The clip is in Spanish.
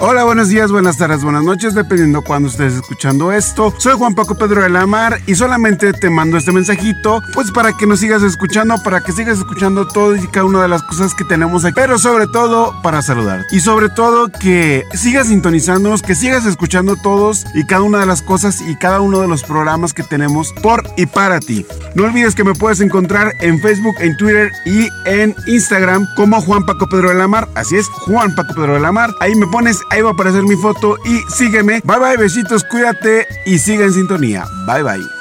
Hola, buenos días, buenas tardes, buenas noches, dependiendo cuando estés escuchando esto. Soy Juan Paco Pedro de la Mar y solamente te mando este mensajito, pues para que nos sigas escuchando, para que sigas escuchando todo y cada una de las cosas que tenemos aquí, pero sobre todo para saludar. Y sobre todo que sigas sintonizándonos, que sigas escuchando todos y cada una de las cosas y cada uno de los programas que tenemos por y para ti. No olvides que me puedes encontrar en Facebook, en Twitter y en Instagram como Juan Paco Pedro de la Mar. Así es, Juan Paco Pedro de la Mar. Ahí me pones ahí va a aparecer mi foto y sígueme. Bye bye, besitos, cuídate y sigue en sintonía. Bye bye.